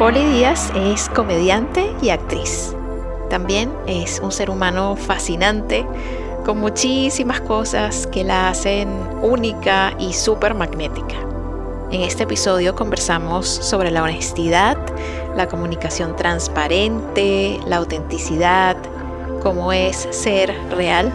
Poli Díaz es comediante y actriz. También es un ser humano fascinante con muchísimas cosas que la hacen única y súper magnética. En este episodio conversamos sobre la honestidad, la comunicación transparente, la autenticidad, cómo es ser real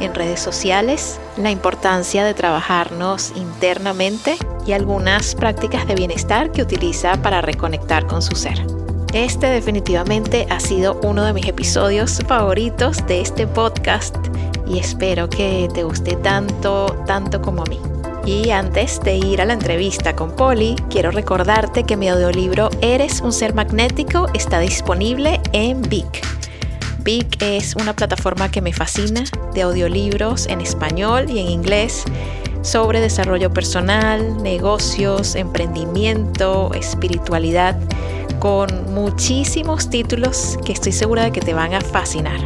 en redes sociales, la importancia de trabajarnos internamente y algunas prácticas de bienestar que utiliza para reconectar con su ser. Este definitivamente ha sido uno de mis episodios favoritos de este podcast y espero que te guste tanto, tanto como a mí. Y antes de ir a la entrevista con Polly, quiero recordarte que mi audiolibro Eres un ser magnético está disponible en Vic. Vic es una plataforma que me fascina de audiolibros en español y en inglés sobre desarrollo personal, negocios, emprendimiento, espiritualidad, con muchísimos títulos que estoy segura de que te van a fascinar.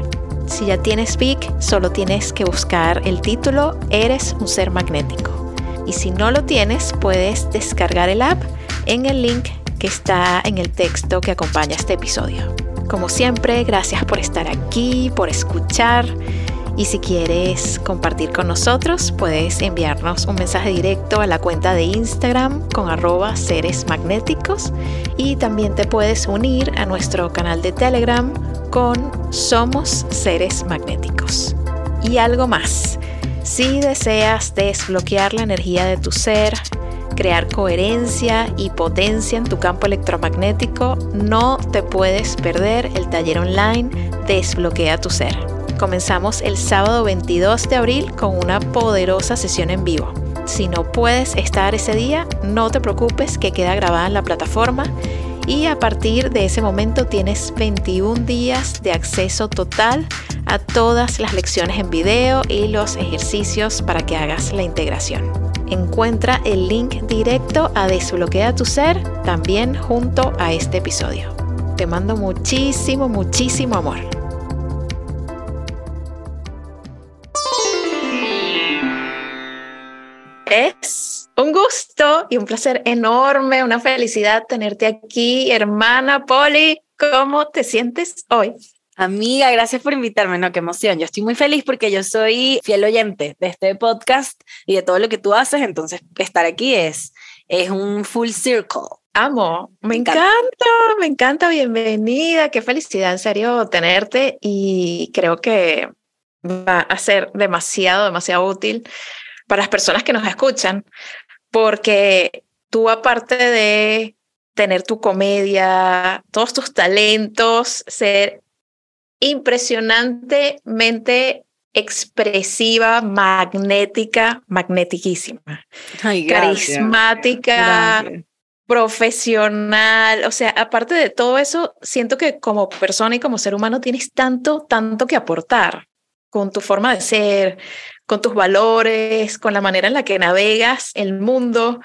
Si ya tienes Vic, solo tienes que buscar el título Eres un ser magnético. Y si no lo tienes, puedes descargar el app en el link que está en el texto que acompaña este episodio. Como siempre, gracias por estar aquí, por escuchar. Y si quieres compartir con nosotros, puedes enviarnos un mensaje directo a la cuenta de Instagram con arroba seres magnéticos y también te puedes unir a nuestro canal de Telegram con Somos Seres Magnéticos. Y algo más, si deseas desbloquear la energía de tu ser, crear coherencia y potencia en tu campo electromagnético, no te puedes perder el taller online Desbloquea tu ser. Comenzamos el sábado 22 de abril con una poderosa sesión en vivo. Si no puedes estar ese día, no te preocupes que queda grabada en la plataforma y a partir de ese momento tienes 21 días de acceso total a todas las lecciones en video y los ejercicios para que hagas la integración. Encuentra el link directo a Desbloquea tu Ser también junto a este episodio. Te mando muchísimo, muchísimo amor. Es un gusto y un placer enorme, una felicidad tenerte aquí, hermana Poli. ¿Cómo te sientes hoy? Amiga, gracias por invitarme, no, qué emoción. Yo estoy muy feliz porque yo soy fiel oyente de este podcast y de todo lo que tú haces, entonces estar aquí es, es un full circle. Amo, me, encanta. me encanta, bienvenida, qué felicidad en serio tenerte y creo que va a ser demasiado, demasiado útil para las personas que nos escuchan, porque tú aparte de tener tu comedia, todos tus talentos, ser impresionantemente expresiva, magnética, magnetiquísima, carismática, profesional. O sea, aparte de todo eso, siento que como persona y como ser humano tienes tanto, tanto que aportar con tu forma de ser, con tus valores, con la manera en la que navegas el mundo,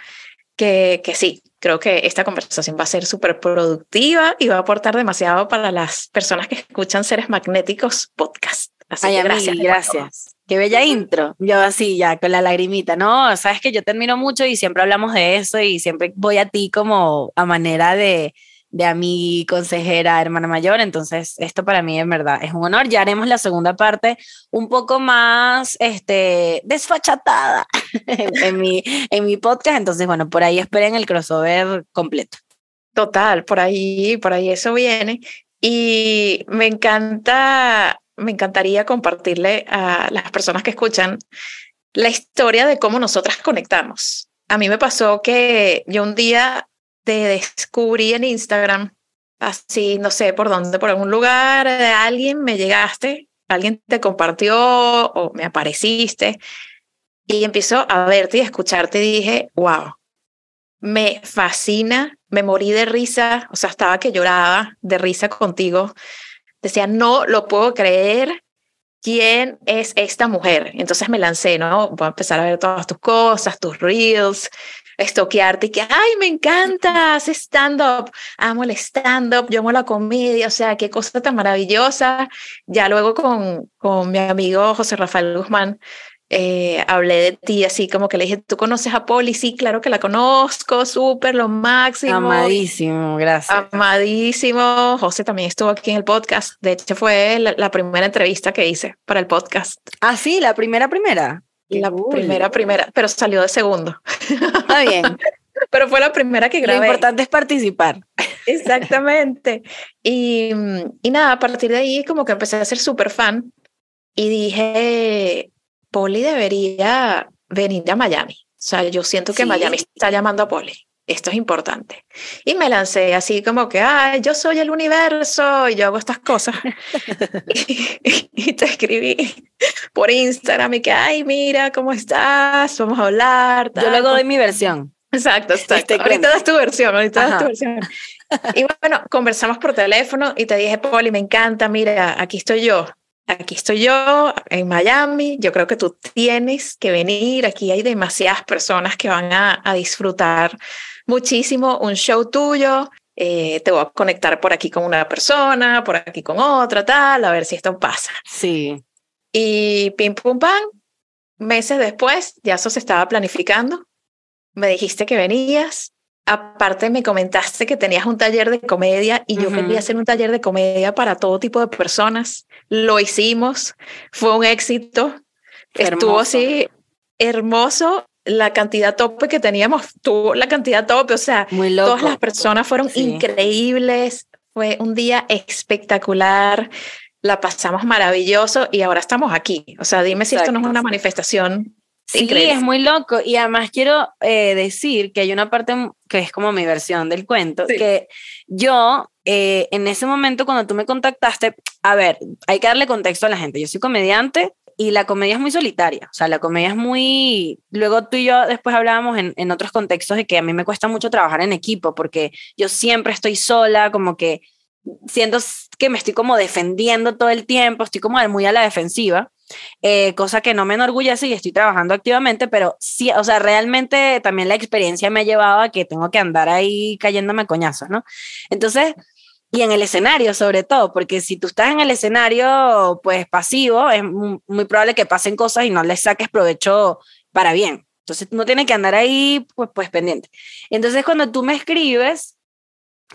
que, que sí, creo que esta conversación va a ser súper productiva y va a aportar demasiado para las personas que escuchan Seres Magnéticos podcast. Así que gracias. gracias. Qué bella intro. Yo así, ya con la lagrimita. No, sabes que yo te admiro mucho y siempre hablamos de eso y siempre voy a ti como a manera de, de a mi consejera, hermana mayor. Entonces, esto para mí en verdad es un honor. Ya haremos la segunda parte un poco más este, desfachatada en, mi, en mi podcast. Entonces, bueno, por ahí esperen el crossover completo. Total, por ahí, por ahí eso viene. Y me encanta, me encantaría compartirle a las personas que escuchan la historia de cómo nosotras conectamos. A mí me pasó que yo un día te descubrí en Instagram, así, no sé por dónde, por algún lugar, de alguien me llegaste, alguien te compartió o me apareciste y empiezo a verte y a escucharte y dije, wow, me fascina, me morí de risa, o sea, estaba que lloraba de risa contigo. Decía, no lo puedo creer, ¿quién es esta mujer? Entonces me lancé, ¿no? Voy a empezar a ver todas tus cosas, tus reels, estoquearte y que, ay, me encanta, hace stand-up, amo el stand-up, yo amo la comedia, o sea, qué cosa tan maravillosa. Ya luego con, con mi amigo José Rafael Guzmán, eh, hablé de ti así como que le dije, ¿tú conoces a Poli? Sí, claro que la conozco, súper, lo máximo. Amadísimo, gracias. Amadísimo. José también estuvo aquí en el podcast. De hecho, fue la, primera entrevista que hice para el podcast. Ah, sí, la primera, primera. La primera, primera, pero salió de segundo. Está bien. pero fue la primera que grabé. Lo importante es participar. Exactamente. Y, y nada, a partir de ahí como que empecé a ser súper fan y dije, Poli debería venir a Miami. O sea, yo siento que Miami está llamando a Poli. Esto es importante. Y me lancé así como que, ay, yo soy el universo y yo hago estas cosas. y, te escribí por Instagram y que, ay, mira, ¿cómo estás? Vamos a hablar. yo luego doy mi versión. Exacto, exacto. ahorita das tu versión, ahorita das tu versión. Y bueno, conversamos por teléfono y te dije, Poli, me encanta, mira, aquí estoy yo aquí estoy yo en Miami, yo creo que tú tienes que venir, aquí hay demasiadas personas que van a, disfrutar muchísimo un show tuyo, eh, te voy a conectar por aquí con una persona, por aquí con otra, tal, a ver si esto pasa. Sí. Y pim pum pam, meses después ya eso se estaba planificando, me dijiste que venías, Aparte me comentaste que tenías un taller de comedia y yo quería hacer un taller de comedia para todo tipo de personas. Lo hicimos, fue un éxito. Estuvo así hermoso la cantidad tope que teníamos, tuvo la cantidad tope, o sea, todas las personas fueron increíbles, fue un día espectacular, la pasamos maravilloso y ahora estamos aquí. O sea, dime si esto no es una manifestación Sí, es muy loco. Y además quiero eh, decir que hay una parte que es como mi versión del cuento, que yo eh, en ese momento cuando tú me contactaste, a ver, hay que darle contexto a la gente. Yo soy comediante y la comedia es muy solitaria. O sea, la comedia es muy... Luego tú y yo después hablábamos en, en otros contextos de que a mí me cuesta mucho trabajar en equipo porque yo siempre estoy sola, como que siento que me estoy como defendiendo todo el tiempo, estoy como muy a la defensiva. Eh, cosa que no me enorgullece y estoy trabajando activamente, pero sí, o sea, realmente también la experiencia me ha llevado a que tengo que andar ahí cayéndome a coñazos, ¿no? Entonces, y en el escenario sobre todo, porque si tú estás en el escenario, pues pasivo, es muy, probable que pasen cosas y no les saques provecho para bien. Entonces, no tienes que andar ahí, pues, pues pendiente. Entonces, cuando tú me escribes,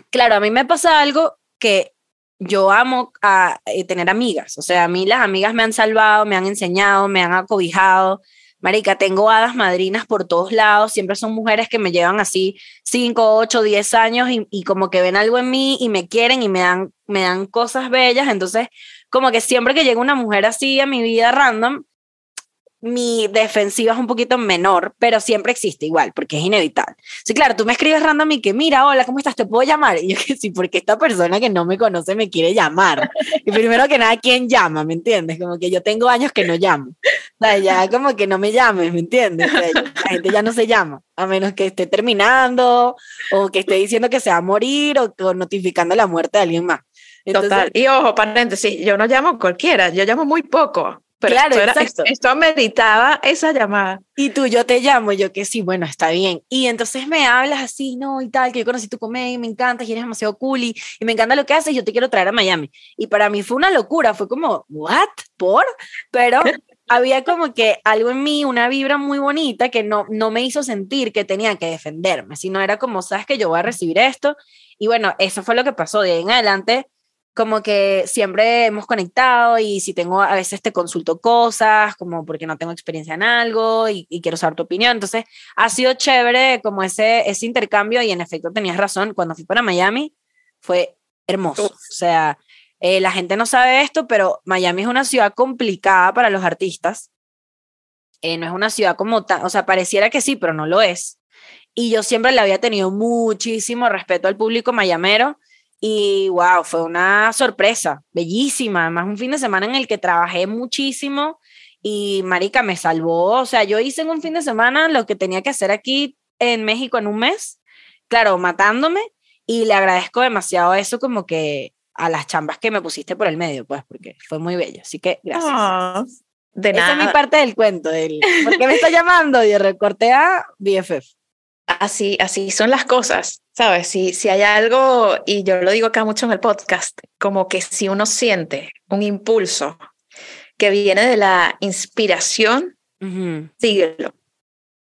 claro, a mí me pasa algo que yo amo a, eh, tener amigas, o sea, a mí las amigas me han salvado, me han enseñado, me han acobijado. Marica, tengo hadas madrinas por todos lados, siempre son mujeres que me llevan así 5, 8, 10 años y, y, como que ven algo en mí y me quieren y me dan, me dan cosas bellas, entonces como que siempre que llega una mujer así a mi vida random, mi defensiva es un poquito menor, pero siempre existe igual, porque es inevitable. Sí, claro, tú me escribes random y que, mira, hola, ¿cómo estás? ¿Te puedo llamar? Y yo que sí, porque esta persona que no me conoce me quiere llamar. Y primero que nada, ¿quién llama? ¿Me entiendes? Como que yo tengo años que no llamo. O sea, ya como que no me llames, ¿me entiendes? la gente ya no se llama, a menos que esté terminando o que esté diciendo que se va a morir o, notificando la muerte de alguien más. Total. Y ojo, paréntesis, yo no llamo cualquiera, yo llamo muy poco claro, esto, esto, ameritaba esa llamada. Y tú, yo te llamo, yo que sí, bueno, está bien. Y entonces me hablas así, no, y tal, que yo conocí tu comedia y me encanta, y eres demasiado cool y, me encanta lo que haces, y yo te quiero traer a Miami. Y para mí fue una locura, fue como, ¿what? ¿Por? Pero había como que algo en mí, una vibra muy bonita que no, no me hizo sentir que tenía que defenderme, sino era como, sabes que yo voy a recibir esto. Y bueno, eso fue lo que pasó. De ahí en adelante como que siempre hemos conectado y si tengo, a veces te consulto cosas, como porque no tengo experiencia en algo y, quiero saber tu opinión. Entonces, ha sido chévere como ese, ese intercambio y en efecto tenías razón, cuando fui para Miami fue hermoso. O sea, eh, la gente no sabe esto, pero Miami es una ciudad complicada para los artistas. Eh, no es una ciudad como tan, o sea, pareciera que sí, pero no lo es. Y yo siempre le había tenido muchísimo respeto al público mayamero y wow, fue una sorpresa, bellísima. Además, un fin de semana en el que trabajé muchísimo y Marica me salvó. O sea, yo hice en un fin de semana lo que tenía que hacer aquí en México en un mes. claro, matándome y le agradezco demasiado eso como que a las chambas que me pusiste por el medio, pues, porque fue muy bello. Así que gracias. Ah, de Esa es mi parte del cuento. Del, ¿Por qué me está llamando? Y recorté a BFF. Así, así son las cosas, ¿sabes? Si, si hay algo, y yo lo digo acá mucho en el podcast, como que si uno siente un impulso que viene de la inspiración, síguelo.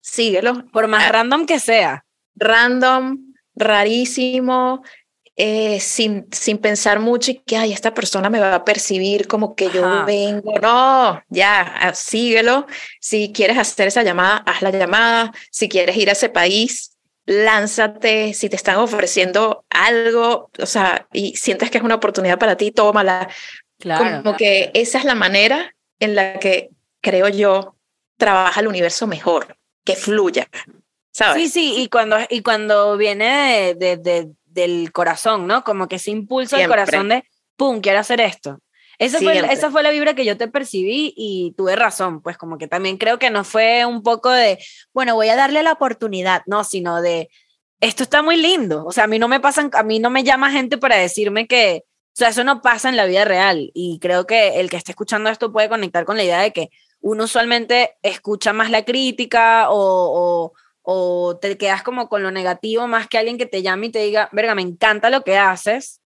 Síguelo. Por más ah, random que sea. Random, rarísimo, eh, sin, sin pensar mucho y que, ay, esta persona me va a percibir como que yo vengo. No, ya, ah, síguelo. Si quieres hacer esa llamada, haz la llamada. Si quieres ir a ese país, lánzate. Si te están ofreciendo algo, o sea, y sientes que es una oportunidad para ti, tómala. Claro. Como que esa es la manera en la que creo yo trabaja el universo mejor, que fluya. ¿Sabes? Sí, sí, y cuando, y cuando viene de, de del corazón, ¿no? Como que ese impulso del corazón de, ¡pum!, quiero hacer esto. Esa fue, esa fue la vibra que yo te percibí y tuve razón, pues como que también creo que no fue un poco de, bueno, voy a darle la oportunidad, no, sino de, esto está muy lindo, o sea, a mí no me pasan, a mí no me llama gente para decirme que, o sea, eso no pasa en la vida real y creo que el que esté escuchando esto puede conectar con la idea de que uno usualmente escucha más la crítica o o te quedas como con lo negativo más que alguien que te llame y te diga, verga, me encanta lo que haces,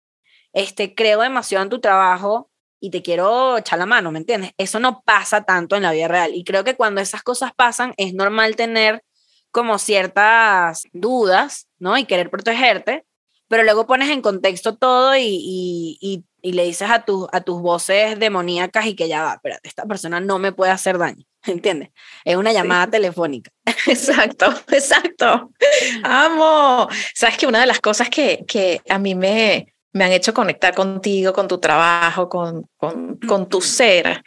este, creo demasiado en tu trabajo y te quiero echar la mano, ¿me entiendes? Eso no pasa tanto en la vida real y creo que cuando esas cosas pasan es normal tener como ciertas dudas, ¿no? Y querer protegerte, pero luego pones en contexto todo y, y, y, le dices a, tu, a tus voces demoníacas y que ya va, espérate, esta persona no me puede hacer daño. ¿entiendes? Es una llamada telefónica. Exacto, exacto. Amo. Sabes que una de las cosas que, que a mí me, me han hecho conectar contigo, con tu trabajo, con, con, con tu ser,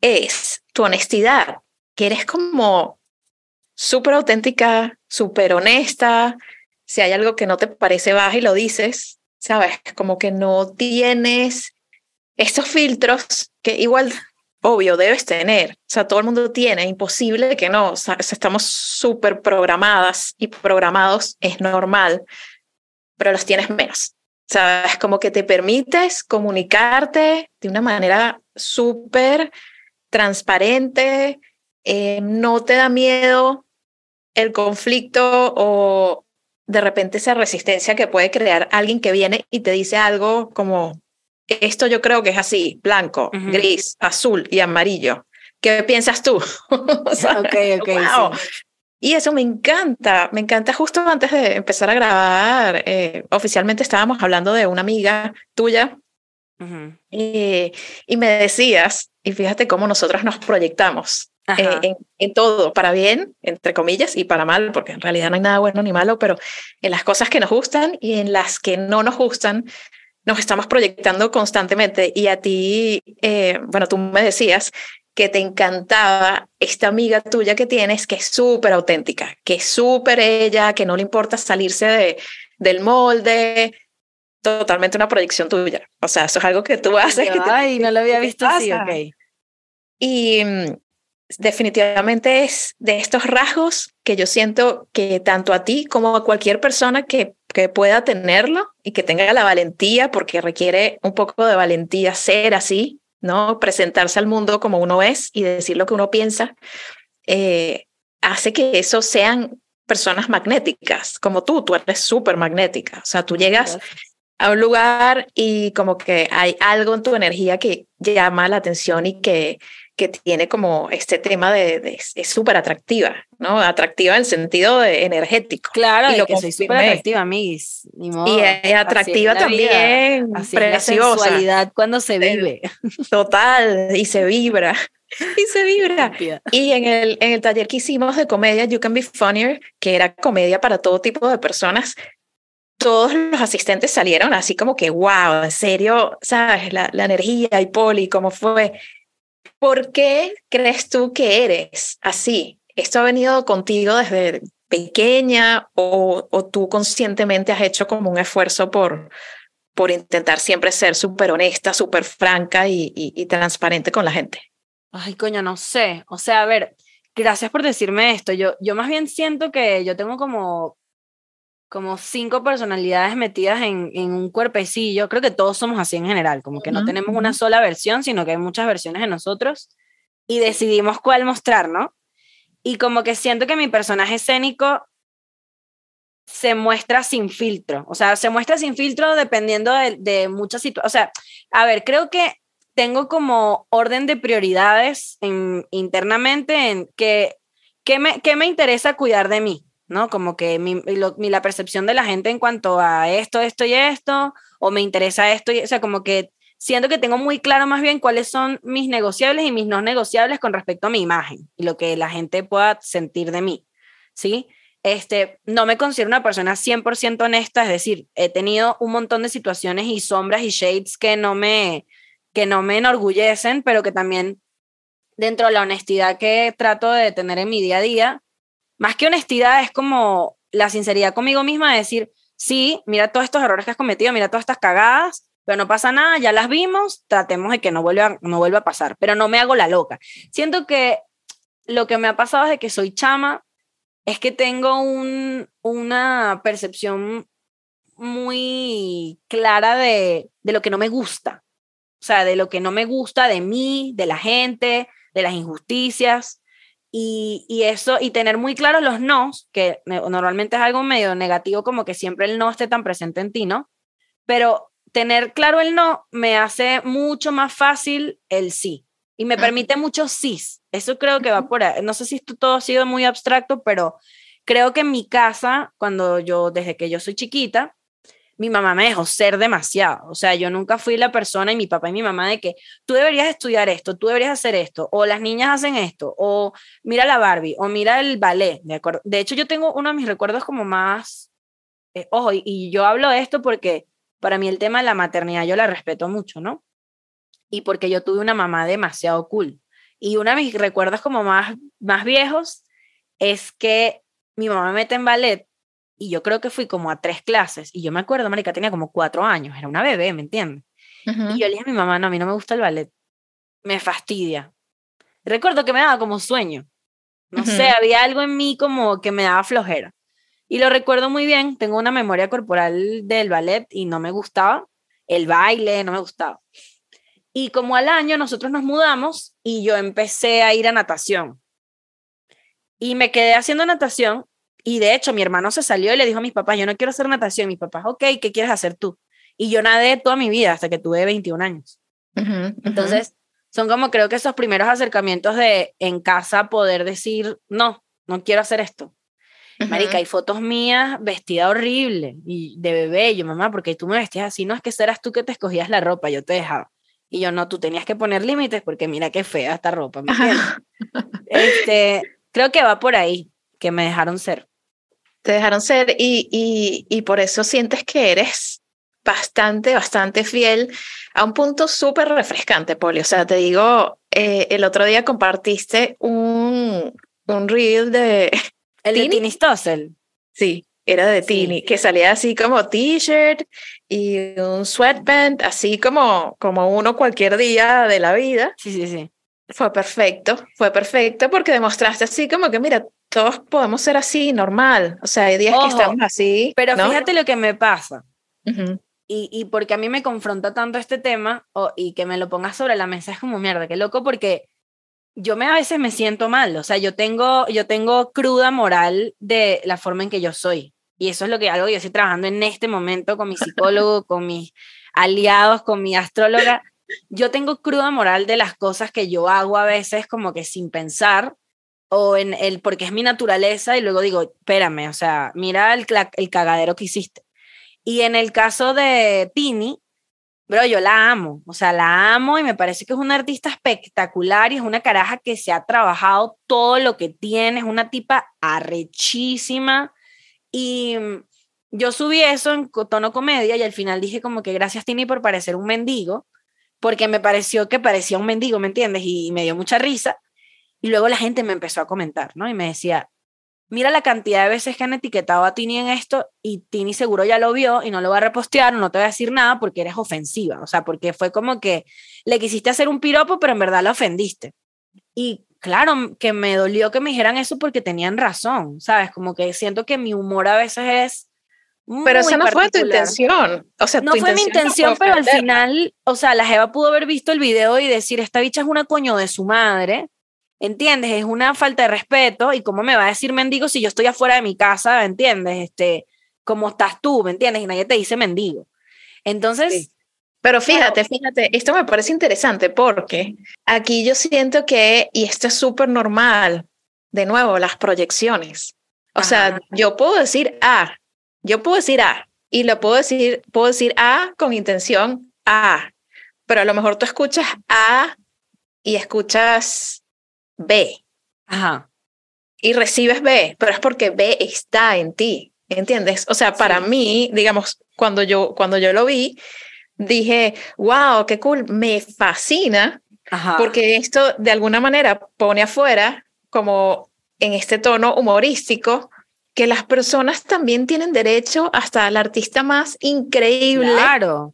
es tu honestidad, que eres como súper auténtica, súper honesta. Si hay algo que no te parece, vas y lo dices, ¿sabes? Como que no tienes estos filtros que igual obvio, debes tener. O sea, todo el mundo tiene, imposible que no. O sea, estamos súper programadas y programados, es normal, pero los tienes menos. O sea, es como que te permites comunicarte de una manera súper transparente, eh, no te da miedo el conflicto o de repente esa resistencia que puede crear alguien que viene y te dice algo como, esto yo creo que es así, blanco, gris, azul y amarillo. ¿Qué piensas tú? Y eso me encanta, me encanta. Justo antes de empezar a grabar, eh, oficialmente estábamos hablando de una amiga tuya y, me decías, y fíjate cómo nosotros nos proyectamos eh, en, en, todo, para bien, entre comillas, y para mal, porque en realidad no hay nada bueno ni malo, pero en las cosas que nos gustan y en las que no nos gustan, nos estamos proyectando constantemente y a ti, eh, bueno, tú me decías que te encantaba esta amiga tuya que tienes, que es súper auténtica, que es súper ella, que no le importa salirse de, del molde, totalmente una proyección tuya. O sea, eso es algo que tú haces. ay, no lo había visto así, ok. Y mm, definitivamente es de estos rasgos que yo siento que tanto a ti como a cualquier persona que que pueda tenerlo y que tenga la valentía, porque requiere un poco de valentía ser así, ¿no? Presentarse al mundo como uno es y decir lo que uno piensa, eh, hace que eso sean personas magnéticas, como tú, tú eres súper magnética, o sea, tú llegas a un lugar y como que hay algo en tu energía que llama la atención y que que tiene como este tema de, es súper atractiva, ¿no? Atractiva en el sentido de energético. Claro, y lo que soy súper atractiva, mis. Y es atractiva también, preciosa. La sensualidad cuando se vive. Total, y se vibra. Y se vibra. Y en el, en el taller que hicimos de comedia, You Can Be Funnier, que era comedia para todo tipo de personas, todos los asistentes salieron así como que, wow, en serio, ¿sabes? La, la energía y Poli, cómo fue. ¿Por qué crees tú que eres así? ¿Esto ha venido contigo desde pequeña o, tú conscientemente has hecho como un esfuerzo por, por intentar siempre ser súper honesta, súper franca y, transparente con la gente? Ay, coño, no sé. O sea, a ver, gracias por decirme esto. Yo, yo más bien siento que yo tengo como como cinco personalidades metidas en, en, un cuerpecillo. Creo que todos somos así en general, como que no tenemos una sola versión, sino que hay muchas versiones de nosotros y decidimos cuál mostrar, ¿no? Y como que siento que mi personaje escénico se muestra sin filtro, o sea, se muestra sin filtro dependiendo de, de muchas situaciones. O sea, a ver, creo que tengo como orden de prioridades internamente en que, ¿qué me, qué me interesa cuidar de mí? ¿No? Como que mi, la percepción de la gente en cuanto a esto, esto y esto, o me interesa esto, y, o sea, como que siento que tengo muy claro más bien cuáles son mis negociables y mis no negociables con respecto a mi imagen y lo que la gente pueda sentir de mí, ¿sí? Este, no me considero una persona 100% honesta, es decir, he tenido un montón de situaciones y sombras y shades que no me, que no me enorgullecen, pero que también dentro de la honestidad que trato de tener en mi día a día, más que honestidad es como la sinceridad conmigo misma de decir, sí, mira todos estos errores que has cometido, mira todas estas cagadas, pero no pasa nada, ya las vimos, tratemos de que no vuelva, no vuelva a pasar, pero no me hago la loca. Siento que lo que me ha pasado desde que soy chama es que tengo un, una percepción muy clara de, de lo que no me gusta, o sea, de lo que no me gusta de mí, de la gente, de las injusticias. Y, eso, y tener muy claros los no, que normalmente es algo medio negativo, como que siempre el no esté tan presente en ti, ¿no? Pero tener claro el no me hace mucho más fácil el sí. Y me permite mucho sí. Eso creo que va por ahí. No sé si esto todo ha sido muy abstracto, pero creo que en mi casa, cuando yo, desde que yo soy chiquita, mi mamá me dejó ser demasiado. O sea, yo nunca fui la persona y mi papá y mi mamá de que tú deberías estudiar esto, tú deberías hacer esto, o las niñas hacen esto, o mira la Barbie, o mira el ballet. De, acuerdo? de hecho, yo tengo uno de mis recuerdos como más, eh, ojo, y, yo hablo de esto porque para mí el tema de la maternidad yo la respeto mucho, ¿no? Y porque yo tuve una mamá demasiado cool. Y uno de mis recuerdos como más, más viejos es que mi mamá me mete en ballet y yo creo que fui como a tres clases y yo me acuerdo, Marica, tenía como cuatro años, era una bebé, ¿me entiendes? Y yo le dije a mi mamá, no, a mí no me gusta el ballet, me fastidia. Recuerdo que me daba como sueño, no sé, había algo en mí como que me daba flojera. Y lo recuerdo muy bien, tengo una memoria corporal del ballet y no me gustaba, el baile no me gustaba. Y como al año nosotros nos mudamos y yo empecé a ir a natación. Y me quedé haciendo natación y de hecho, mi hermano se salió y le dijo a mis papás, yo no quiero hacer natación. Mis papás, ok, ¿qué quieres hacer tú? Y yo nadé toda mi vida hasta que tuve 21 años. Entonces, son como creo que esos primeros acercamientos de en casa poder decir, no, no quiero hacer esto. Marica, hay fotos mías vestida horrible y de bebé. yo, mamá, porque tú me vestías así, no es que serás tú que te escogías la ropa, yo te dejaba. Y yo, no, tú tenías que poner límites porque mira qué fea esta ropa, ¿me este, creo que va por ahí, que me dejaron ser te dejaron ser y, y, por eso sientes que eres bastante, bastante fiel a un punto súper refrescante, Poli. O sea, te digo, eh, el otro día compartiste un, un reel de... ¿El de Tini Stossel? Sí, era de Tini, que salía así como t-shirt y un sweatband, así como, como uno cualquier día de la vida. Sí, sí, sí. Fue perfecto, fue perfecto porque demostraste así como que, mira, todos podemos ser así, normal. O sea, hay días que estamos así. Pero fíjate lo que me pasa. y, y, porque a mí me confronta tanto este tema y que me lo pongas sobre la mesa es como mierda, qué loco porque yo me a veces me siento mal, o sea, yo tengo yo tengo cruda moral de la forma en que yo soy. Y eso es lo que algo yo estoy trabajando en este momento con mi psicólogo, con mis aliados, con mi astróloga. Yo tengo cruda moral de las cosas que yo hago a veces como que sin pensar o en el porque es mi naturaleza y luego digo, espérame, o sea, mira el, el cagadero que hiciste. Y en el caso de Tini, bro, yo la amo, o sea, la amo y me parece que es una artista espectacular y es una caraja que se ha trabajado todo lo que tiene, es una tipa arrechísima y yo subí eso en tono comedia y al final dije como que gracias Tini por parecer un mendigo, porque me pareció que parecía un mendigo, ¿me entiendes? Y me dio mucha risa. Y luego la gente me empezó a comentar, ¿no? Y me decía, mira la cantidad de veces que han etiquetado a Tini en esto y Tini seguro ya lo vio y no lo va a repostear, no te va a decir nada porque eres ofensiva, o sea, porque fue como que le quisiste hacer un piropo, pero en verdad la ofendiste. Y claro, que me dolió que me dijeran eso porque tenían razón, ¿sabes? Como que siento que mi humor a veces es pero esa no fue tu intención. O sea, no fue mi intención, pero al final, o sea, la Jeva pudo haber visto el video y decir, esta bicha es una coño de su madre. ¿Entiendes? Es una falta de respeto. ¿Y cómo me va a decir mendigo si yo estoy afuera de mi casa? ¿Entiendes? Este, ¿Cómo estás tú? ¿Me entiendes? Y nadie te dice mendigo. Entonces. Pero fíjate, fíjate, esto me parece interesante porque aquí yo siento que, y esto es súper normal, de nuevo, las proyecciones. O sea, yo puedo decir A, yo puedo decir A y lo puedo decir, puedo decir A con intención A, pero a lo mejor tú escuchas A y escuchas B. Ajá. Y recibes B, pero es porque B está en ti, ¿entiendes? O sea, para mí, digamos, cuando yo, cuando yo lo vi, dije, wow, qué cool, me fascina, porque esto de alguna manera pone afuera como en este tono humorístico que las personas también tienen derecho, hasta el artista más increíble,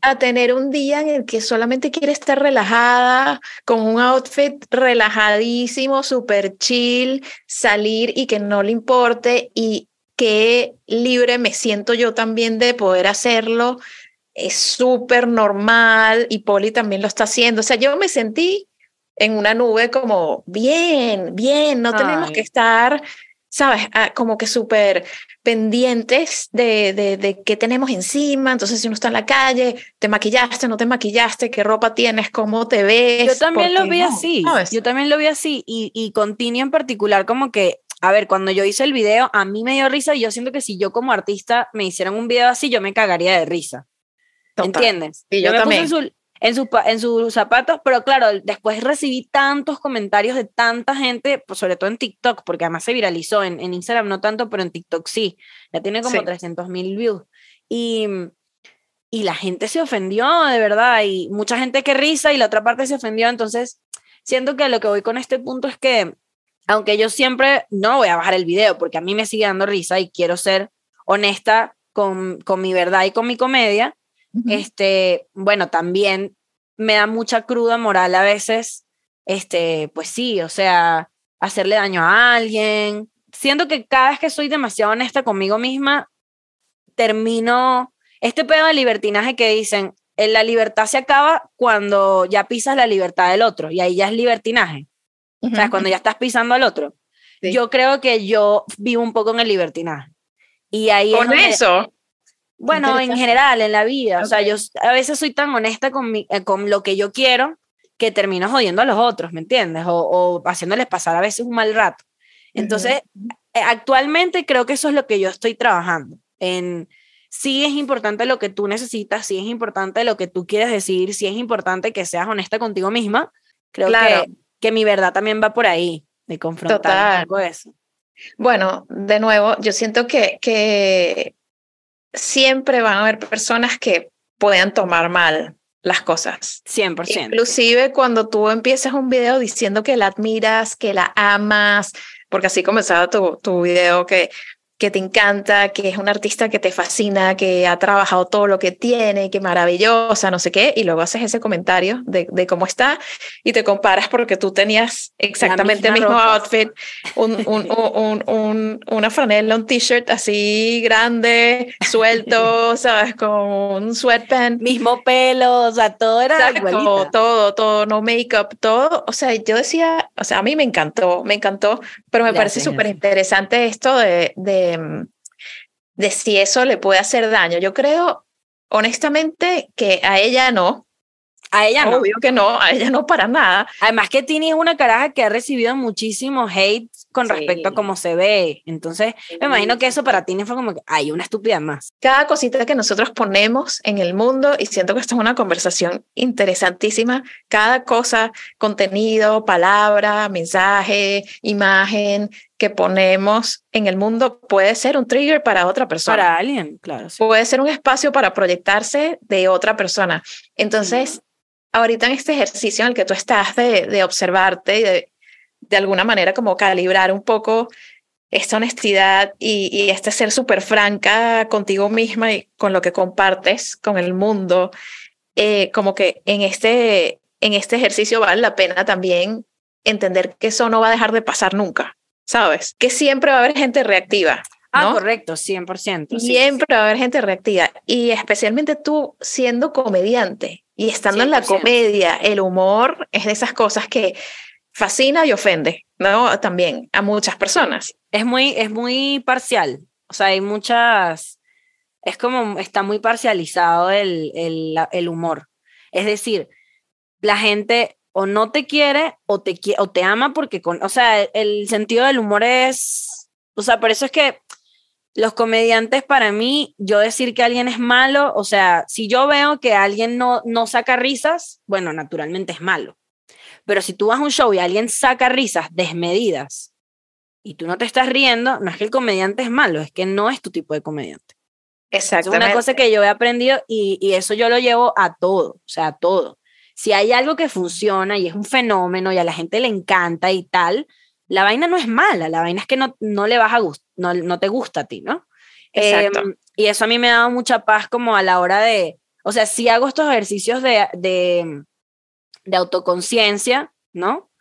a tener un día en el que solamente quiere estar relajada, con un outfit relajadísimo, súper chill, salir y que no le importe y qué libre me siento yo también de poder hacerlo. Es súper normal y Poli también lo está haciendo. O sea, yo me sentí en una nube como, bien, bien, no tenemos que estar ¿sabes? Ah, como que súper pendientes de, de, de, qué tenemos encima. Entonces, si uno está en la calle, te maquillaste, no te maquillaste, qué ropa tienes, cómo te ves. Yo también lo vi así. Yo también lo vi así. Y, y con Tini en particular, como que, a ver, cuando yo hice el video, a mí me dio risa y yo siento que si yo como artista me hicieran un video así, yo me cagaría de risa. ¿Entiendes? Y yo, también en, su, en sus zapatos, pero claro, después recibí tantos comentarios de tanta gente, pues sobre todo en TikTok, porque además se viralizó, en, en Instagram no tanto, pero en TikTok sí, ya tiene como 300 mil views. Y, y la gente se ofendió, de verdad, y mucha gente que risa y la otra parte se ofendió, entonces siento que lo que voy con este punto es que, aunque yo siempre no voy a bajar el video, porque a mí me sigue dando risa y quiero ser honesta con, con mi verdad y con mi comedia, este, bueno, también me da mucha cruda moral a veces, este, pues sí, o sea, hacerle daño a alguien. Siento que cada vez que soy demasiado honesta conmigo misma, termino este pedo de libertinaje que dicen, en la libertad se acaba cuando ya pisas la libertad del otro y ahí ya es libertinaje. O sea, cuando ya estás pisando al otro. Yo creo que yo vivo un poco en el libertinaje. Y ahí Con eso, bueno, en general, en la vida. O sea, yo a veces soy tan honesta con, mi, eh, con lo que yo quiero que termino jodiendo a los otros, ¿me entiendes? O, o haciéndoles pasar a veces un mal rato. Entonces, eh, actualmente creo que eso es lo que yo estoy trabajando. En sí es importante lo que tú necesitas, sí es importante lo que tú quieres decir, sí es importante que seas honesta contigo misma. Creo que, que mi verdad también va por ahí, de confrontar algo eso. Bueno, de nuevo, yo siento que, que siempre van a haber personas que puedan tomar mal las cosas. 100%. Inclusive cuando tú empiezas un video diciendo que la admiras, que la amas, porque así comenzaba tu, tu video, que que te encanta, que es una artista que te fascina, que ha trabajado todo lo que tiene, que maravillosa, no sé qué, y luego haces ese comentario de, de cómo está y te comparas porque tú tenías exactamente el mismo outfit, un, un, un, una franela, un t-shirt así grande, suelto, ¿sabes? Con un sweatpant. Mismo pelo, o sea, todo era igualito. Todo, todo, no make-up, todo. O sea, yo decía, o sea, a mí me encantó, me encantó, pero me parece súper interesante esto de, de de, si eso le puede hacer daño. Yo creo, honestamente, que a ella no, a ella no. Obvio que no, a ella no para nada. Además que Tini es una caraja que ha recibido muchísimo hate con respecto a cómo se ve. Entonces, me imagino que eso para Tini fue como que hay una estúpida más. Cada cosita que nosotros ponemos en el mundo, y siento que esto es una conversación interesantísima, cada cosa, contenido, palabra, mensaje, imagen que ponemos en el mundo puede ser un trigger para otra persona. Para alguien, claro. Puede ser un espacio para proyectarse de otra persona. Entonces, ahorita en este ejercicio en el que tú estás de, de observarte y de, de alguna manera como calibrar un poco esta honestidad y, y este ser súper franca contigo misma y con lo que compartes con el mundo, eh, como que en este, en este ejercicio vale la pena también entender que eso no va a dejar de pasar nunca, ¿sabes? Que siempre va a haber gente reactiva. Ah, correcto, 100%. Siempre va a haber gente reactiva. Y especialmente tú siendo comediante y estando en la comedia, el humor es de esas cosas que fascina y ofende, ¿no? También a muchas personas. Es muy, es muy parcial. O sea, hay muchas. Es como. Está muy parcializado el, el, el humor. Es decir, la gente o no te quiere o te, o te ama porque. Con, o sea, el sentido del humor es. O sea, por eso es que los comediantes para mí, yo decir que alguien es malo, o sea, si yo veo que alguien no, no saca risas, bueno, naturalmente es malo. Pero si tú vas a un show y alguien saca risas desmedidas y tú no te estás riendo, no es que el comediante es malo, es que no es tu tipo de comediante. Exacto. Es una cosa que yo he aprendido y, y eso yo lo llevo a todo, o sea, a todo. Si hay algo que funciona y es un fenómeno y a la gente le encanta y tal, la vaina no es mala, la vaina es que no, no le vas a gustar, no, no, te gusta a ti, ¿no? Exacto. Em, y eso a mí me ha dado mucha paz como a la hora de, o sea, si hago estos ejercicios de, de, de autoconciencia, ¿no?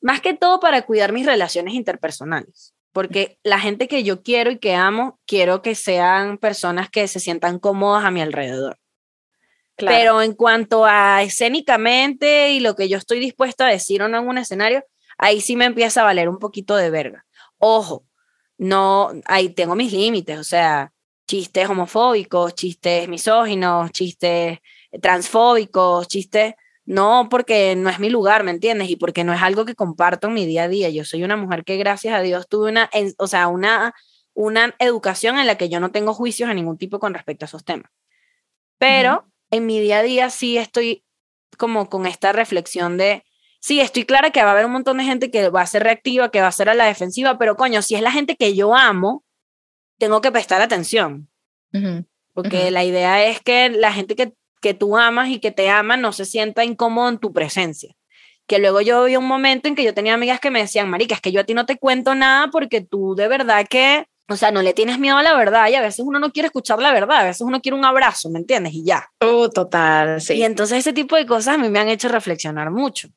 Más que todo para cuidar mis relaciones interpersonales, porque la gente que yo quiero y que amo, quiero que sean personas que se sientan cómodas a mi alrededor. Pero en cuanto a escénicamente y lo que yo estoy dispuesta a decir o no en un escenario, ahí sí me empieza a valer un poquito de verga. Ojo, no, ahí tengo mis límites, o sea, chistes homofóbicos, chistes misóginos, chistes transfóbicos, chistes, no porque no es mi lugar, ¿me entiendes? Y porque no es algo que comparto en mi día a día. Yo soy una mujer que gracias a Dios tuve una, o sea, una, una educación en la que yo no tengo juicios a ningún tipo con respecto a esos temas. Pero en mi día a día sí estoy como con esta reflexión de, sí, estoy clara que va a haber un montón de gente que va a ser reactiva, que va a ser a la defensiva, pero coño, si es la gente que yo amo, tengo que prestar atención. Porque la idea es que la gente que, que tú amas y que te ama no se sienta incómodo en tu presencia. Que luego yo vi un momento en que yo tenía amigas que me decían, Marica, es que yo a ti no te cuento nada porque tú de verdad que, o sea, no le tienes miedo a la verdad y a veces uno no quiere escuchar la verdad, a veces uno quiere un abrazo, ¿me entiendes? Y ya. Oh, total, sí. Y entonces ese tipo de cosas a mí me han hecho reflexionar mucho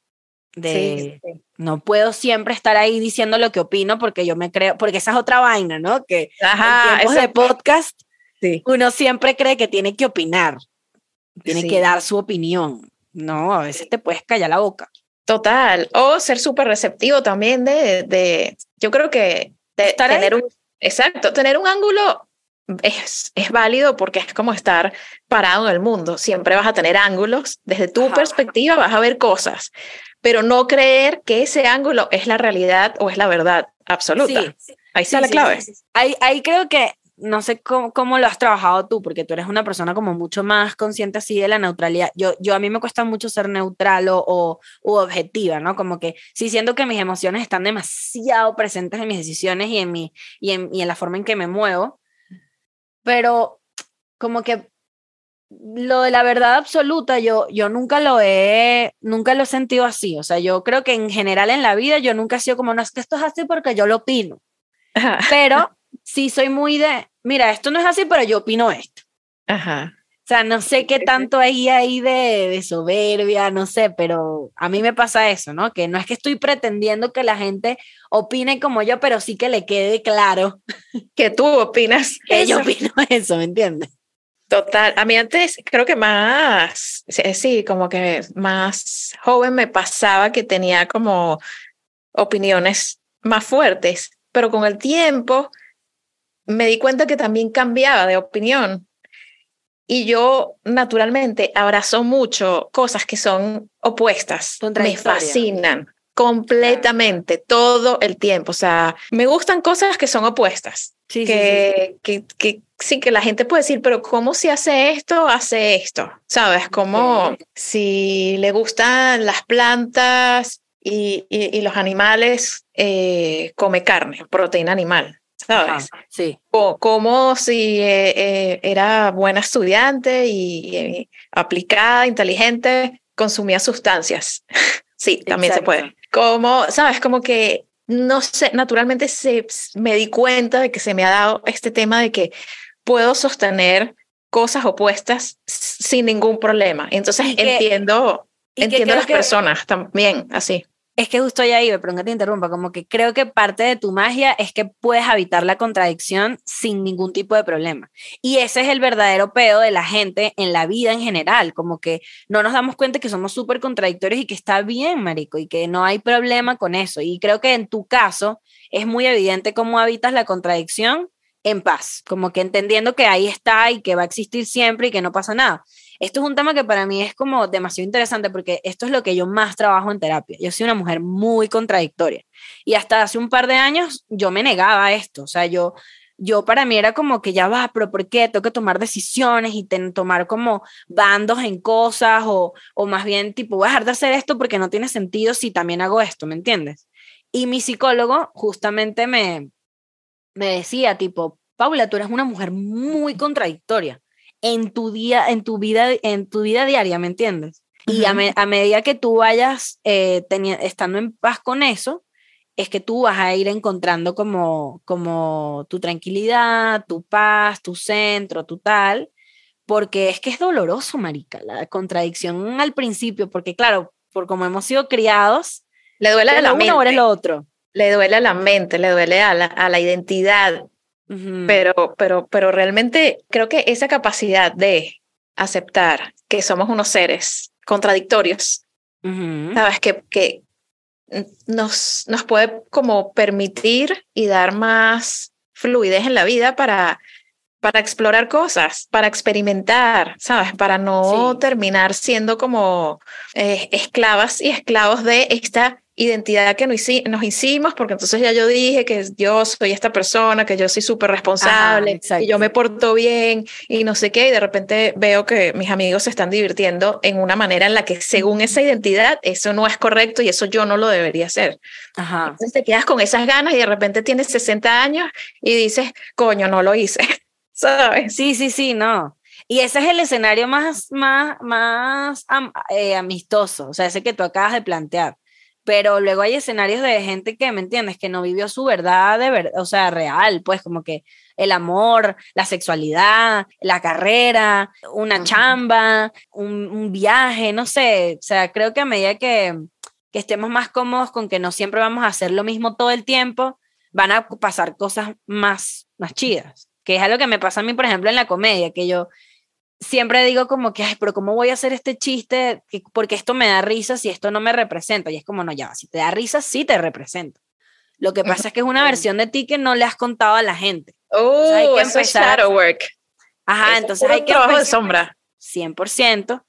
de no puedo siempre estar ahí diciendo lo que opino porque yo me creo, porque esa es otra vaina, ¿no? Que Ajá, en de podcast uno siempre cree que tiene que opinar, tiene que dar su opinión. No, a veces te puedes callar la boca. Total, o ser súper receptivo también de, de, yo creo que tener un, exacto, tener un ángulo es, es, válido porque es como estar parado en el mundo. Siempre vas a tener ángulos. Desde tu perspectiva vas a ver cosas pero no creer que ese ángulo es la realidad o es la verdad absoluta. Ahí está la clave. Ahí, ahí creo que no sé cómo, cómo, lo has trabajado tú, porque tú eres una persona como mucho más consciente así de la neutralidad. Yo, yo a mí me cuesta mucho ser neutral o, o objetiva, ¿no? Como que sí siento que mis emociones están demasiado presentes en mis decisiones y en, mi, y en, y en la forma en que me muevo, pero como que lo de la verdad absoluta, yo, yo nunca lo he, nunca lo he sentido así. O sea, yo creo que en general en la vida yo nunca he sido como, no es que esto es así porque yo lo opino. Pero sí soy muy de, mira, esto no es así, pero yo opino esto. Ajá. O sea, no sé qué tanto hay ahí de, de, soberbia, no sé, pero a mí me pasa eso, ¿no? Que no es que estoy pretendiendo que la gente opine como yo, pero sí que le quede claro. Que tú opinas. Que yo opino eso, ¿me entiendes? Total, a mí antes creo que más, sí, como que más joven me pasaba que tenía como opiniones más fuertes, pero con el tiempo me di cuenta que también cambiaba de opinión. Y yo naturalmente abrazo mucho cosas que son opuestas, me fascinan completamente todo el tiempo. O sea, me gustan cosas que son opuestas. Sí, que, Que, que, sí, que la gente puede decir, pero ¿cómo si hace esto, hace esto? ¿Sabes? Como si le gustan las plantas y, y, los animales, eh, come carne, proteína animal. ¿Sabes? sí. O como si eh, eh, era buena estudiante y aplicada, inteligente, consumía sustancias. sí, también se puede. Como, ¿sabes? Como que no sé, naturalmente se, me di cuenta de que se me ha dado este tema de que puedo sostener cosas opuestas sin ningún problema. Entonces entiendo, entiendo a las personas también así. Es que justo ya iba, perdón que te interrumpa, como que creo que parte de tu magia es que puedes habitar la contradicción sin ningún tipo de problema. Y ese es el verdadero pedo de la gente en la vida en general, como que no nos damos cuenta que somos súper contradictorios y que está bien, marico, y que no hay problema con eso. Y creo que en tu caso es muy evidente cómo habitas la contradicción en paz, como que entendiendo que ahí está y que va a existir siempre y que no pasa nada. Esto es un tema que para mí es como demasiado interesante porque esto es lo que yo más trabajo en terapia. Yo soy una mujer muy contradictoria y hasta hace un par de años yo me negaba a esto, o sea, yo yo para mí era como que ya va, pero ¿por qué? Tengo que tomar decisiones y tomar como bandos en cosas o, o más bien tipo, voy a dejar de hacer esto porque no tiene sentido si también hago esto, ¿me entiendes? Y mi psicólogo justamente me, me decía tipo, Paula, tú eres una mujer muy contradictoria en tu día, en tu vida, en tu vida diaria, ¿me entiendes? Y a, medida que tú vayas eh, estando en paz con eso, es que tú vas a ir encontrando como, como tu tranquilidad, tu paz, tu centro, tu tal, porque es que es doloroso, marica, la contradicción al principio, porque claro, por como hemos sido criados, le duele a la uno mente. o lo otro. Le duele a la mente, le duele a la, a la identidad, pero, pero, pero realmente creo que esa capacidad de aceptar que somos unos seres contradictorios, sabes, que, que nos, nos puede como permitir y dar más fluidez en la vida para, para explorar cosas, para experimentar, ¿sabes? Para no terminar siendo como eh, esclavas y esclavos de esta identidad que nos hicimos, porque entonces ya yo dije que yo soy esta persona, que yo soy súper responsable, y yo me porto bien y no sé qué, y de repente veo que mis amigos se están divirtiendo en una manera en la que según esa identidad eso no es correcto y eso yo no lo debería hacer. Ajá. Entonces te quedas con esas ganas y de repente tienes 60 años y dices, coño, no lo hice, ¿sabes? Sí, sí, sí, no. Y ese es el escenario más, más, más eh, amistoso, o sea, ese que tú acabas de plantear pero luego hay escenarios de gente que, ¿me entiendes? Que no vivió su verdad de verdad, o sea, real, pues como que el amor, la sexualidad, la carrera, una chamba, un, viaje, no sé, o sea, creo que a medida que, que estemos más cómodos con que no siempre vamos a hacer lo mismo todo el tiempo, van a pasar cosas más, más chidas, que es algo que me pasa a mí, por ejemplo, en la comedia, que yo siempre digo como que, ay, pero ¿cómo voy a hacer este chiste? Porque esto me da risa si esto no me representa. Y es como, no, ya, si te da risa, sí te representa. Lo que pasa es que es una versión de ti que no le has contado a la gente. Oh, hay que empezar. shadow work. Ajá, entonces hay que trabajo de sombra. 100%.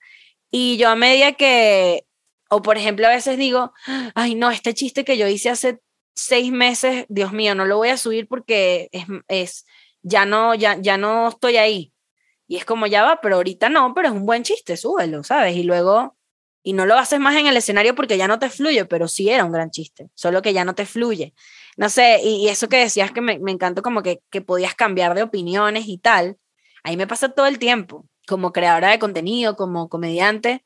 Y yo a medida que, o por ejemplo, a veces digo, ay, no, este chiste que yo hice hace seis meses, Dios mío, no lo voy a subir porque es, es ya no, ya, ya no estoy ahí y es como, ya va, pero ahorita no, pero es un buen chiste, súbelo, ¿sabes? Y luego, y no lo haces más en el escenario porque ya no te fluye, pero sí era un gran chiste, solo que ya no te fluye. No sé, y, eso que decías que me, me encantó como que, que podías cambiar de opiniones y tal, ahí me pasa todo el tiempo, como creadora de contenido, como comediante,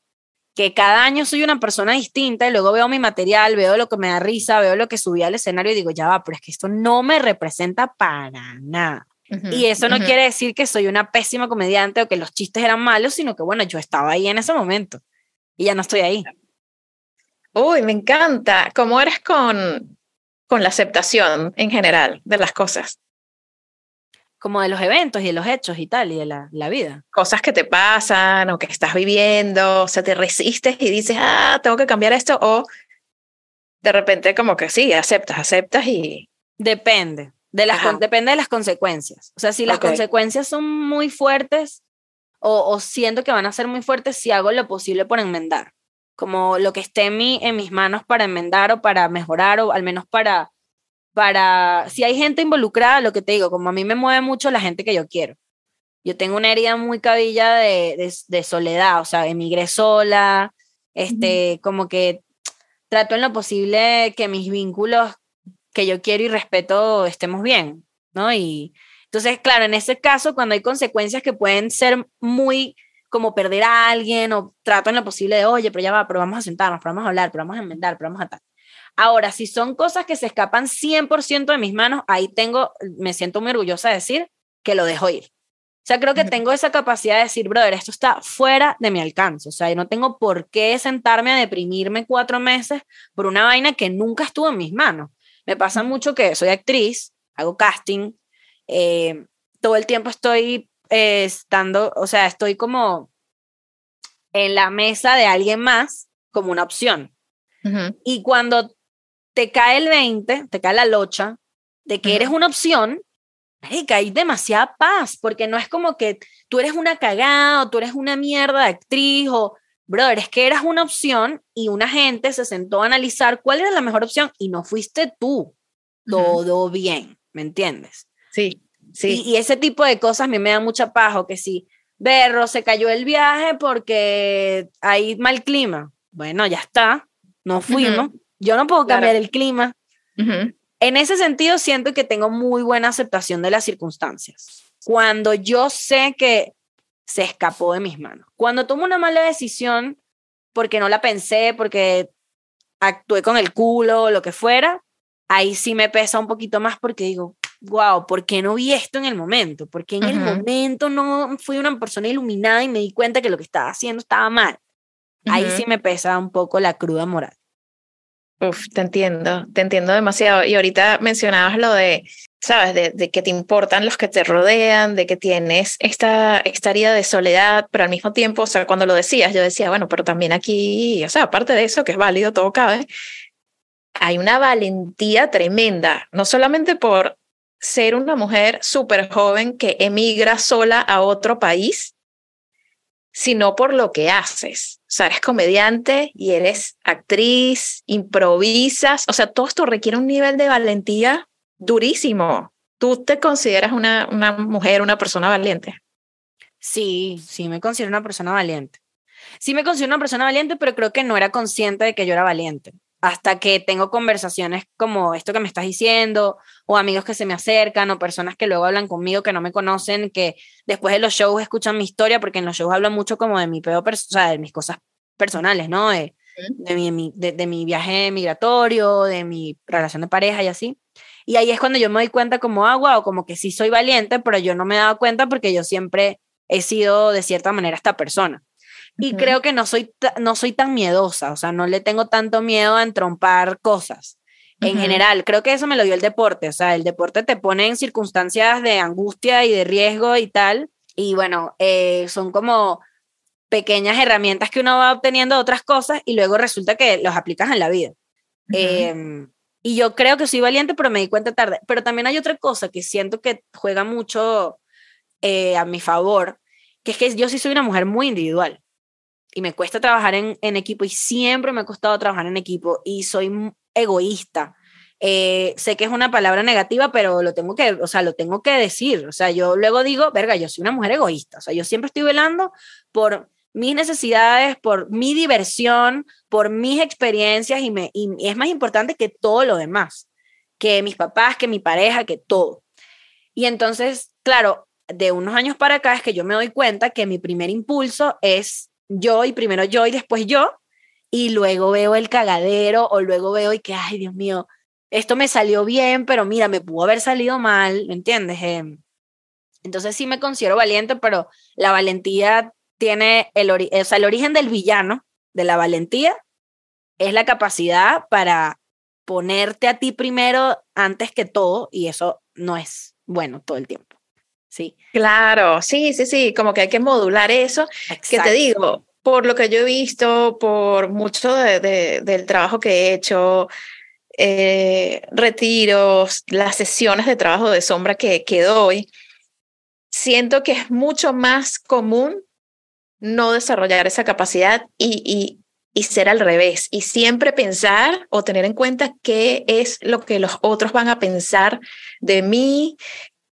que cada año soy una persona distinta y luego veo mi material, veo lo que me da risa, veo lo que subí al escenario y digo, ya va, pero es que esto no me representa para nada y eso no quiere decir que soy una pésima comediante o que los chistes eran malos, sino que bueno, yo estaba ahí en ese momento y ya no estoy ahí. Uy, me encanta. ¿Cómo eres con, con la aceptación en general de las cosas? Como de los eventos y de los hechos y tal, y de la, la vida. Cosas que te pasan o que estás viviendo, o sea, te resistes y dices, ah, tengo que cambiar esto, o de repente como que sí, aceptas, aceptas y... Depende. De las depende de las consecuencias. O sea, si las consecuencias son muy fuertes o, o, siento que van a ser muy fuertes, si hago lo posible por enmendar. Como lo que esté en, mi, en mis manos para enmendar o para mejorar o al menos para, para... Si hay gente involucrada, lo que te digo, como a mí me mueve mucho la gente que yo quiero. Yo tengo una herida muy cabilla de, de, de soledad, o sea, emigré sola, este, como que trato en lo posible que mis vínculos que yo quiero y respeto estemos bien, ¿no? Y entonces, claro, en ese caso, cuando hay consecuencias que pueden ser muy como perder a alguien o trato en lo posible de, oye, pero ya va, pero vamos a sentarnos, pero vamos a hablar, pero vamos a enmendar, pero vamos a tal. Ahora, si son cosas que se escapan 100% de mis manos, ahí tengo, me siento muy orgullosa de decir que lo dejo ir. O sea, creo que tengo esa capacidad de decir, brother, esto está fuera de mi alcance. O sea, yo no tengo por qué sentarme a deprimirme cuatro meses por una vaina que nunca estuvo en mis manos. Me pasa mucho que soy actriz, hago casting, eh, todo el tiempo estoy eh, estando, o sea, estoy como en la mesa de alguien más como una opción. Y cuando te cae el 20, te cae la locha de que eres una opción, hay demasiada paz, porque no es como que tú eres una cagada o tú eres una mierda de actriz o, brother, es que eras una opción y una gente se sentó a analizar cuál era la mejor opción y no fuiste tú. Todo bien, ¿me entiendes? Sí, sí. Y, ese tipo de cosas a mí me da mucha paja, que si, Berro, se cayó el viaje porque hay mal clima. Bueno, ya está, no fuimos. Yo no puedo cambiar el clima. En ese sentido, siento que tengo muy buena aceptación de las circunstancias. Cuando yo sé que se escapó de mis manos. Cuando tomo una mala decisión, porque no la pensé, porque actué con el culo o lo que fuera, ahí sí me pesa un poquito más porque digo, wow, ¿por qué no vi esto en el momento? Porque en el momento no fui una persona iluminada y me di cuenta que lo que estaba haciendo estaba mal. Ahí sí me pesa un poco la cruda moral. Uf, te entiendo, te entiendo demasiado. Y ahorita mencionabas lo de, sabes, de, que te importan los que te rodean, de que tienes esta, esta herida de soledad, pero al mismo tiempo, o sea, cuando lo decías, yo decía, bueno, pero también aquí, o sea, aparte de eso, que es válido, todo cabe, hay una valentía tremenda, no solamente por ser una mujer súper joven que emigra sola a otro país, sino por lo que haces. O sea, eres comediante y eres actriz, improvisas, o sea, todo esto requiere un nivel de valentía durísimo. ¿Tú te consideras una, una mujer, una persona valiente? Sí, sí, me considero una persona valiente. Sí me considero una persona valiente, pero creo que no era consciente de que yo era valiente hasta que tengo conversaciones como esto que me estás diciendo, o amigos que se me acercan, o personas que luego hablan conmigo que no me conocen, que después de los shows escuchan mi historia, porque en los shows hablo mucho como de mi peor, o sea, de mis cosas personales, ¿no? De, de, mi, de, mi viaje migratorio, de mi relación de pareja y así. Y ahí es cuando yo me doy cuenta como agua, o como que sí soy valiente, pero yo no me he dado cuenta porque yo siempre he sido de cierta manera esta persona. Y creo que no soy, no soy tan miedosa, o sea, no le tengo tanto miedo a entrompar cosas. En general, creo que eso me lo dio el deporte, o sea, el deporte te pone en circunstancias de angustia y de riesgo y tal, y bueno, eh, son como pequeñas herramientas que uno va obteniendo de otras cosas y luego resulta que los aplicas en la vida. Em, y yo creo que soy valiente, pero me di cuenta tarde. Pero también hay otra cosa que siento que juega mucho eh, a mi favor, que es que yo sí soy una mujer muy individual y me cuesta trabajar en, en, equipo y siempre me ha costado trabajar en equipo y soy egoísta. Eh, sé que es una palabra negativa, pero lo tengo que, o sea, lo tengo que decir. O sea, yo luego digo, verga, yo soy una mujer egoísta. O sea, yo siempre estoy velando por mis necesidades, por mi diversión, por mis experiencias y, me, y es más importante que todo lo demás, que mis papás, que mi pareja, que todo. Y entonces, claro, de unos años para acá es que yo me doy cuenta que mi primer impulso es yo y primero yo y después yo, y luego veo el cagadero o luego veo y que, ay, Dios mío, esto me salió bien, pero mira, me pudo haber salido mal, ¿me entiendes? Em, entonces sí me considero valiente, pero la valentía tiene el, o sea, el origen del villano, de la valentía, es la capacidad para ponerte a ti primero antes que todo, y eso no es bueno todo el tiempo. Sí. Claro, sí, sí, sí, como que hay que modular eso. Que te digo, por lo que yo he visto, por mucho de, del trabajo que he hecho, eh, retiros, las sesiones de trabajo de sombra que, que doy, siento que es mucho más común no desarrollar esa capacidad y, y, y, ser al revés. Y siempre pensar o tener en cuenta qué es lo que los otros van a pensar de mí,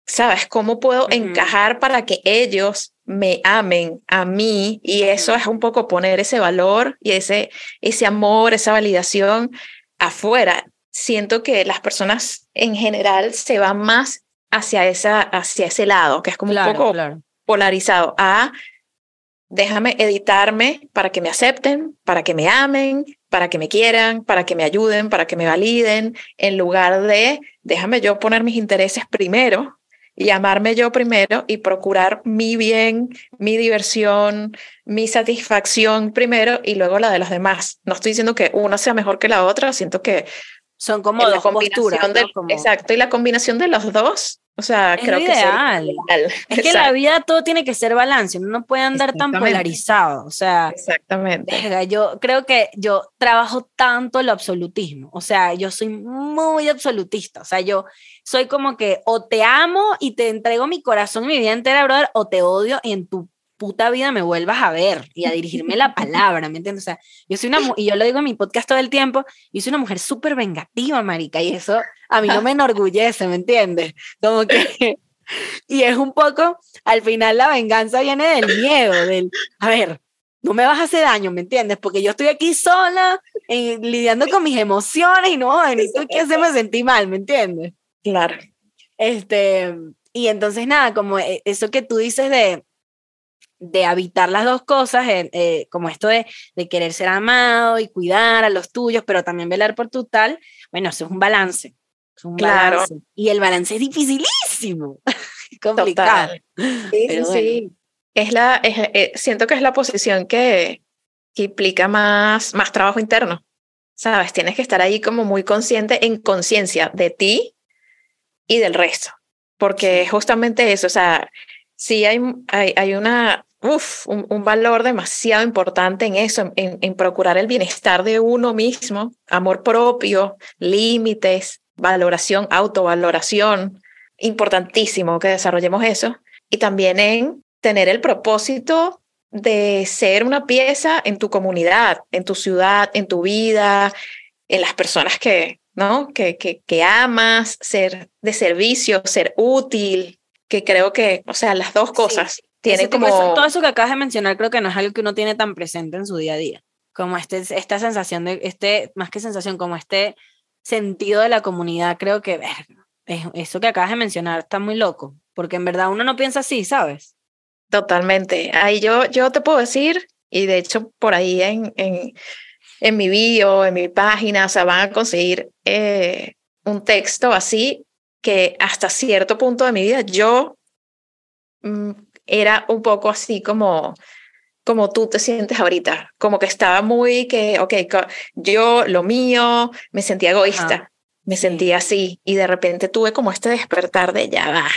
¿sabes? ¿Cómo puedo encajar para que ellos me amen a mí? Y eso es un poco poner ese valor y ese, ese amor, esa validación afuera. Siento que las personas en general se van más hacia, esa, hacia ese lado, que es como un poco polarizado. A, déjame editarme para que me acepten, para que me amen, para que me quieran, para que me ayuden, para que me validen, en lugar de déjame yo poner mis intereses primero y amarme yo primero y procurar mi bien, mi diversión, mi satisfacción primero y luego la de los demás. No estoy diciendo que una sea mejor que la otra, siento que son como dos posturas. Exacto, y la combinación de los dos o sea, creo que ideal. Es que la vida todo tiene que ser balance, uno no puede andar tan polarizado, o sea, exactamente. yo creo que yo trabajo tanto el absolutismo, o sea, yo soy muy absolutista, o sea, yo soy como que o te amo y te entrego mi corazón y mi vida entera, brother, o te odio y en tu puta vida me vuelvas a ver y a dirigirme la palabra, ¿me entiendes? O sea, yo soy una, y yo lo digo en mi podcast todo el tiempo, yo soy una mujer súper vengativa, marica, y eso a mí no me enorgullece, ¿me entiendes? Como que, y es un poco, al final la venganza viene del miedo, del, a ver, no me vas a hacer daño, ¿me entiendes? Porque yo estoy aquí sola, eh, lidiando con mis emociones y no, y tú que me sentí mal, ¿me entiendes? Claro. Este, y entonces nada, como eh, eso que tú dices de, de habitar las dos cosas, eh, como esto de, de, querer ser amado y cuidar a los tuyos, pero también velar por tu tal, bueno, eso es un balance. Es un claro. Balance. Y el balance es dificilísimo, complicado. Sí, sí, sí. Es la, eh, siento que es la posición que, que implica más, más trabajo interno. ¿Sabes? Tienes que estar ahí como muy consciente, en conciencia de ti y del resto. Porque justamente eso, o sea, sí hay, hay, hay una, uf, un, valor demasiado importante en eso, en, procurar el bienestar de uno mismo, amor propio, límites, valoración, autovaloración. Importantísimo que desarrollemos eso. Y también en tener el propósito de ser una pieza en tu comunidad, en tu ciudad, en tu vida, en las personas que, ¿no? que, que, que amas, ser de servicio, ser útil, que creo que, o sea, las dos cosas tiene como... todo eso que acabas de mencionar creo que no es algo que uno tiene tan presente en su día a día. Como este, esta sensación de, este, más que sensación, como este sentido de la comunidad, creo que eso que acabas de mencionar está muy loco, porque en verdad uno no piensa así, ¿sabes? Totalmente. Ahí yo, yo te puedo decir, y de hecho por ahí en, en, en mi bio, en mi página, o sea, van a conseguir eh, un texto así que hasta cierto punto de mi vida yo mm, era un poco así como, como tú te sientes ahorita, como que estaba muy que, ok, yo lo mío, me sentía egoísta, me sentía así y de repente tuve como este despertar de ya va.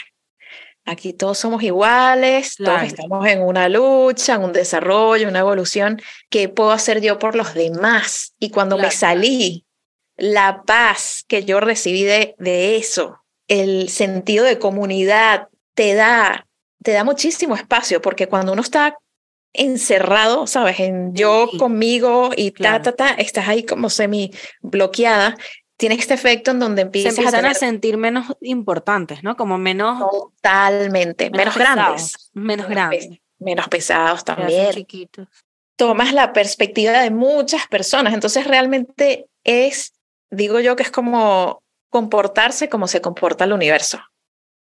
Aquí todos somos iguales, todos estamos en una lucha, en un desarrollo, una evolución. ¿Qué puedo hacer yo por los demás? Y cuando me salí, la paz que yo recibí de, de eso, el sentido de comunidad, te da te da muchísimo espacio, porque cuando uno está encerrado, ¿sabes? En yo conmigo y ta, ta, ta, estás ahí como semi bloqueada. Tiene este efecto en donde empiezas Se empiezan a, sentir menos importantes, ¿no? Como menos. Totalmente. Menos, grandes. Menos grandes. Menos pesados también. Chiquitos. Tomas la perspectiva de muchas personas. Entonces, realmente es, digo yo, que es como comportarse como se comporta el universo.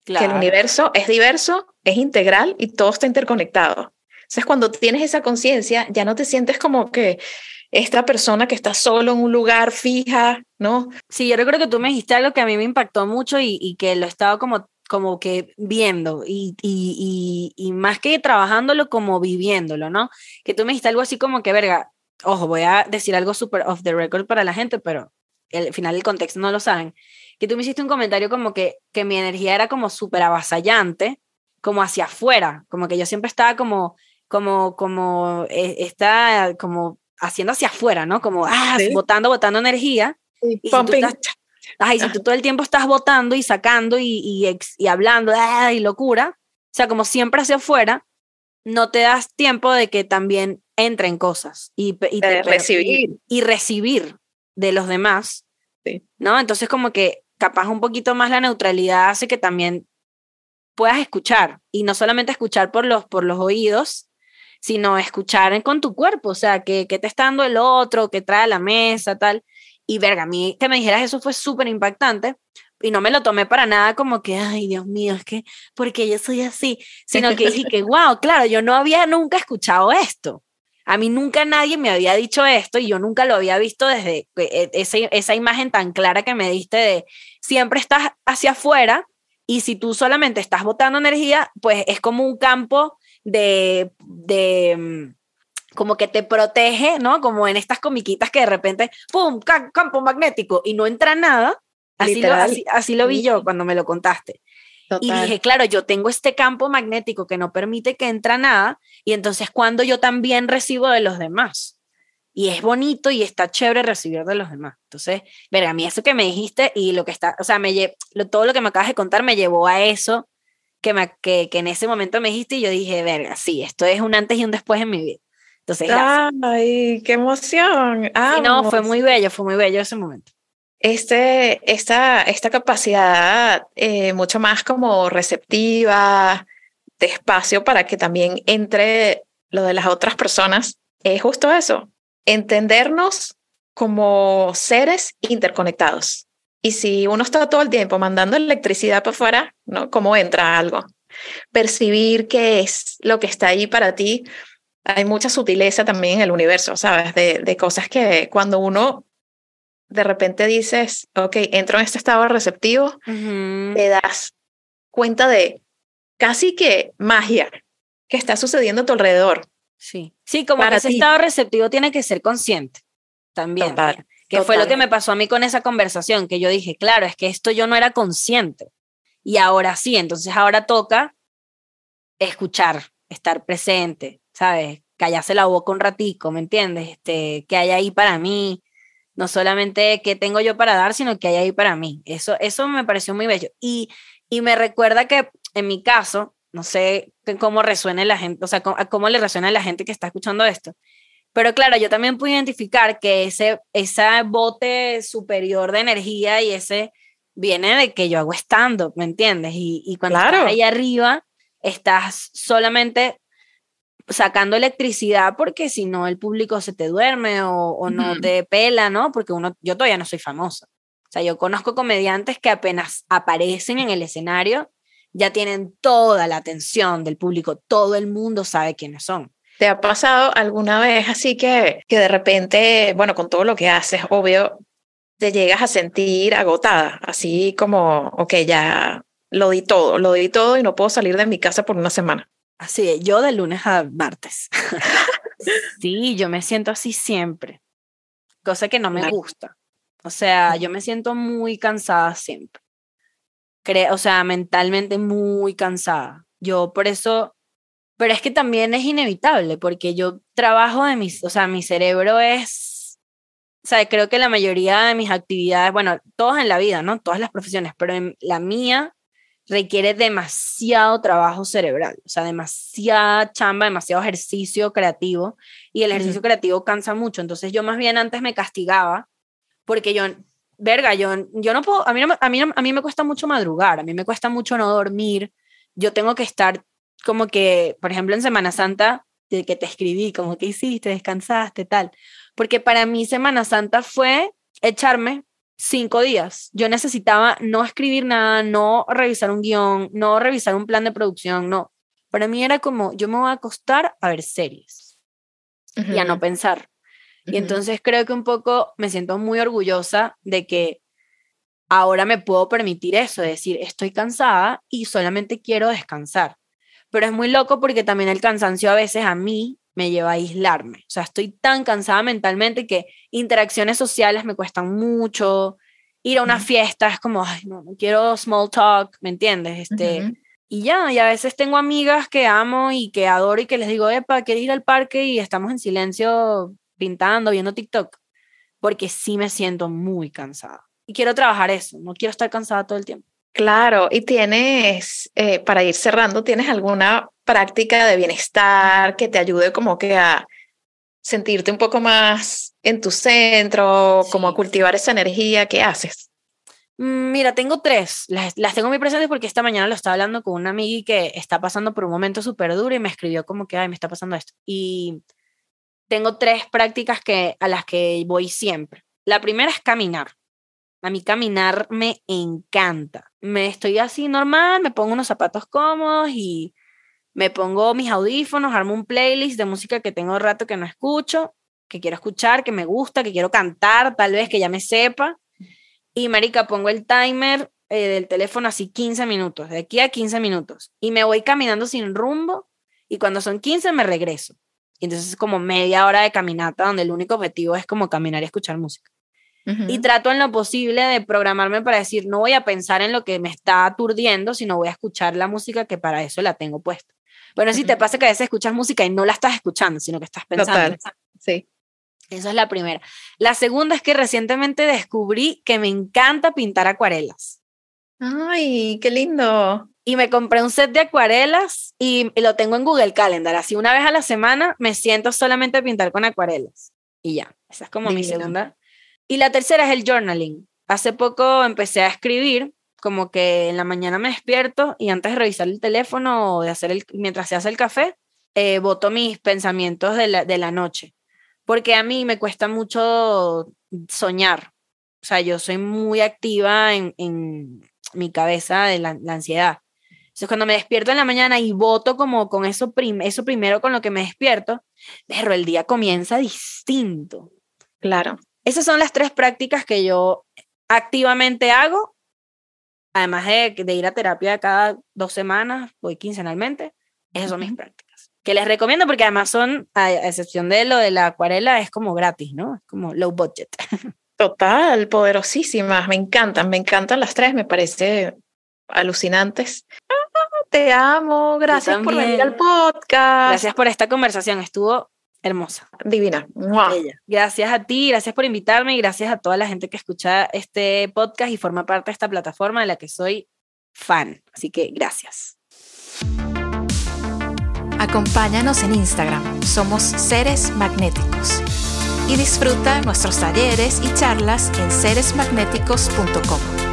Que el universo es diverso, es integral y todo está interconectado. Entonces, cuando tienes esa conciencia, ya no te sientes como que esta persona que está solo en un lugar fija, ¿no? Sí, yo recuerdo que tú me dijiste algo que a mí me impactó mucho y, y que lo estaba como, como que viendo y, y, y, más que trabajándolo, como viviéndolo, ¿no? Que tú me dijiste algo así como que, verga, ojo, voy a decir algo súper off the record para la gente, pero al final el contexto no lo saben que tú me hiciste un comentario como que, que mi energía era como súper avasallante, como hacia afuera, como que yo siempre estaba como, como, como, eh, está como haciendo hacia afuera, ¿no? Como, ah, botando, botando energía. y, si tú si tú todo el tiempo estás botando y sacando y, y, y hablando, ah, y locura, o sea, como siempre hacia afuera, no te das tiempo de que también entren cosas y, y, recibir. y, recibir de los demás, ¿no? Entonces como que capaz un poquito más la neutralidad hace que también puedas escuchar y no solamente escuchar por los, por los oídos, sino escuchar con tu cuerpo, o sea, que, que te está dando el otro, que trae a la mesa, tal. Y verga, a mí que me dijeras eso fue súper impactante y no me lo tomé para nada como que, ay, Dios mío, es que, porque yo soy así, sino que dije que, wow, claro, yo no había nunca escuchado esto. A mí nunca nadie me había dicho esto y yo nunca lo había visto desde esa, esa imagen tan clara que me diste de siempre estás hacia afuera, Y si tú solamente estás botando energía, pues es como un campo de, de mm, como que te protege, ¿no? Como en estas comiquitas que de repente, ¡pum!, campo magnético y no entra nada. Así, lo, así, lo, vi yo cuando me lo contaste. Y dije, claro, yo tengo este campo magnético que no permite que entra nada y entonces cuando yo también recibo de los demás. Y es bonito y está chévere recibir de los demás. Entonces, verga, a mí eso que me dijiste y lo que está, o sea, me todo lo que me acabas de contar me llevó a eso que, me, que, que en ese momento me dijiste y yo dije, verga, sí, esto es un antes y un después en mi vida. Entonces, ¡Ay, qué emoción! Y no, fue muy bello, fue muy bello ese momento. Este, esta, esta capacidad eh, mucho más como receptiva, de espacio para que también entre lo de las otras personas, es justo eso, entendernos como seres interconectados. Y si uno está todo el tiempo mandando electricidad para afuera, ¿no? ¿Cómo entra algo? Percibir qué es lo que está ahí para ti hay mucha sutileza también en el universo, ¿sabes? De, de, cosas que cuando uno de repente dices, ok, entro en este estado receptivo, te das cuenta de casi que magia que está sucediendo a tu alrededor. Sí, sí, como que ese estado receptivo tiene que ser consciente también. que fue lo que me pasó a mí con esa conversación, que yo dije, claro, es que esto yo no era consciente. Y ahora sí, entonces ahora toca escuchar, estar presente, ¿sabes? Callarse la boca un ratico, ¿me entiendes? Este, que hay ahí para mí, no solamente que tengo yo para dar, sino que hay ahí para mí. Eso, eso me pareció muy bello. Y, y me recuerda que en mi caso, no sé cómo resuena la gente, o sea, cómo, cómo le resuena a la gente que está escuchando esto, pero claro, yo también pude identificar que ese, ese bote superior de energía y ese viene de que yo hago stand-up, ¿me entiendes? Y, y cuando estás ahí arriba, estás solamente sacando electricidad porque si no el público se te duerme o, no te pela, ¿no? Porque uno, yo todavía no soy famosa. O sea, yo conozco comediantes que apenas aparecen en el escenario, ya tienen toda la atención del público, todo el mundo sabe quiénes son. ¿Te ha pasado alguna vez así que, que de repente, bueno, con todo lo que haces, obvio, te llegas a sentir agotada, así como, ok, ya lo di todo, lo di todo y no puedo salir de mi casa por una semana? Así, yo de lunes a martes. sí, yo me siento así siempre, cosa que no me gusta. O sea, yo me siento muy cansada siempre. o sea, mentalmente muy cansada. Yo por eso, pero es que también es inevitable, porque yo trabajo de mis, o sea, mi cerebro es, o sea, creo que la mayoría de mis actividades, bueno, todas en la vida, ¿no? Todas las profesiones, pero en la mía requiere demasiado trabajo cerebral, o sea, demasiada chamba, demasiado ejercicio creativo y el ejercicio creativo cansa mucho. Entonces yo más bien antes me castigaba porque yo, verga, yo, yo no puedo, a mí, a, mí, a mí me cuesta mucho madrugar, a mí me cuesta mucho no dormir, yo tengo que estar como que, por ejemplo, en Semana Santa, de que te escribí, como que hiciste, descansaste, tal, porque para mí Semana Santa fue echarme cinco días. Yo necesitaba no escribir nada, no revisar un guion, no revisar un plan de producción, no. Para mí era como, yo me voy a acostar a ver series y a no pensar. Y entonces creo que un poco me siento muy orgullosa de que ahora me puedo permitir eso, decir, estoy cansada y solamente quiero descansar. Pero es muy loco porque también el cansancio a veces a mí me lleva a aislarme. O sea, estoy tan cansada mentalmente que interacciones sociales me cuestan mucho. Ir a una fiesta es como, ay, no, no quiero small talk, ¿me entiendes? Este, Y ya, y a veces tengo amigas que amo y que adoro y que les digo, epa, quiero ir al parque y estamos en silencio pintando, viendo TikTok, porque sí me siento muy cansada. Y quiero trabajar eso, no quiero estar cansada todo el tiempo. Claro, y tienes, eh, para ir cerrando, ¿tienes alguna práctica de bienestar que te ayude como que a sentirte un poco más en tu centro, como a cultivar esa energía que haces? Mm, mira, tengo tres. Las, las, tengo muy presentes porque esta mañana lo estaba hablando con una amiga que está pasando por un momento súper duro y me escribió como que, ay, me está pasando esto. Y tengo tres prácticas que, a las que voy siempre. La primera es caminar. A mí caminar me encanta. Me estoy así normal, me pongo unos zapatos cómodos y me pongo mis audífonos, armo un playlist de música que tengo rato que no escucho, que quiero escuchar, que me gusta, que quiero cantar, tal vez que ya me sepa. Y marica, pongo el timer eh, del teléfono así 15 minutos, de aquí a 15 minutos. Y me voy caminando sin rumbo y cuando son 15 me regreso. Y entonces es como media hora de caminata donde el único objetivo es como caminar y escuchar música. Y trato en lo posible de programarme para decir, no voy a pensar en lo que me está aturdiendo, sino voy a escuchar la música que para eso la tengo puesta. Bueno, si te pasa que a veces escuchas música y no la estás escuchando, sino que estás pensando. Sí. Esa es la primera. La segunda es que recientemente descubrí que me encanta pintar acuarelas. Ay, qué lindo. Y me compré un set de acuarelas y, lo tengo en Google Calendar. Así una vez a la semana me siento solamente a pintar con acuarelas. Y ya, esa es como mi segunda. Y la tercera es el journaling. Hace poco empecé a escribir, como que en la mañana me despierto y antes de revisar el teléfono o de hacer el, mientras se hace el café, eh, voto mis pensamientos de la, de la noche. Porque a mí me cuesta mucho soñar. O sea, yo soy muy activa en, en mi cabeza de la, ansiedad. Entonces, cuando me despierto en la mañana y voto como con eso, eso primero con lo que me despierto, pero el día comienza distinto. Claro. Esas son las tres prácticas que yo activamente hago, además de, de ir a terapia cada dos semanas, voy quincenalmente. Esas son mis prácticas. Que les recomiendo porque además son, a excepción de lo de la acuarela, es como gratis, ¿no? Es como low budget. Total, poderosísimas, me encantan, me encantan las tres, me parece alucinantes. Ah, te amo, gracias por venir al podcast. Gracias por esta conversación, estuvo hermosa. Divina. Gracias a ti, gracias por invitarme y gracias a toda la gente que escucha este podcast y forma parte de esta plataforma de la que soy fan. Así que gracias. Acompáñanos en Instagram, somos seres magnéticos y disfruta nuestros talleres y charlas en seresmagnéticos.com.